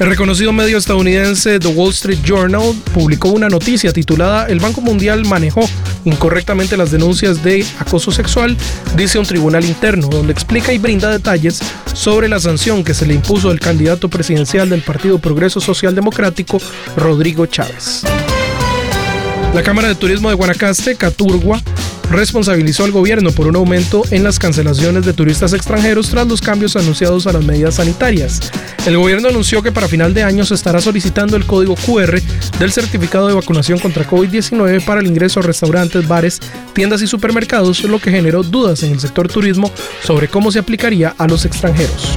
El reconocido medio estadounidense The Wall Street Journal publicó una noticia titulada El Banco Mundial manejó incorrectamente las denuncias de acoso sexual, dice un tribunal interno, donde explica y brinda detalles sobre la sanción que se le impuso al candidato presidencial del Partido Progreso Social Democrático, Rodrigo Chávez. La Cámara de Turismo de Guanacaste, Caturgua, responsabilizó al gobierno por un aumento en las cancelaciones de turistas extranjeros tras los cambios anunciados a las medidas sanitarias. El gobierno anunció que para final de año se estará solicitando el código QR del certificado de vacunación contra COVID-19 para el ingreso a restaurantes, bares, tiendas y supermercados, lo que generó dudas en el sector turismo sobre cómo se aplicaría a los extranjeros.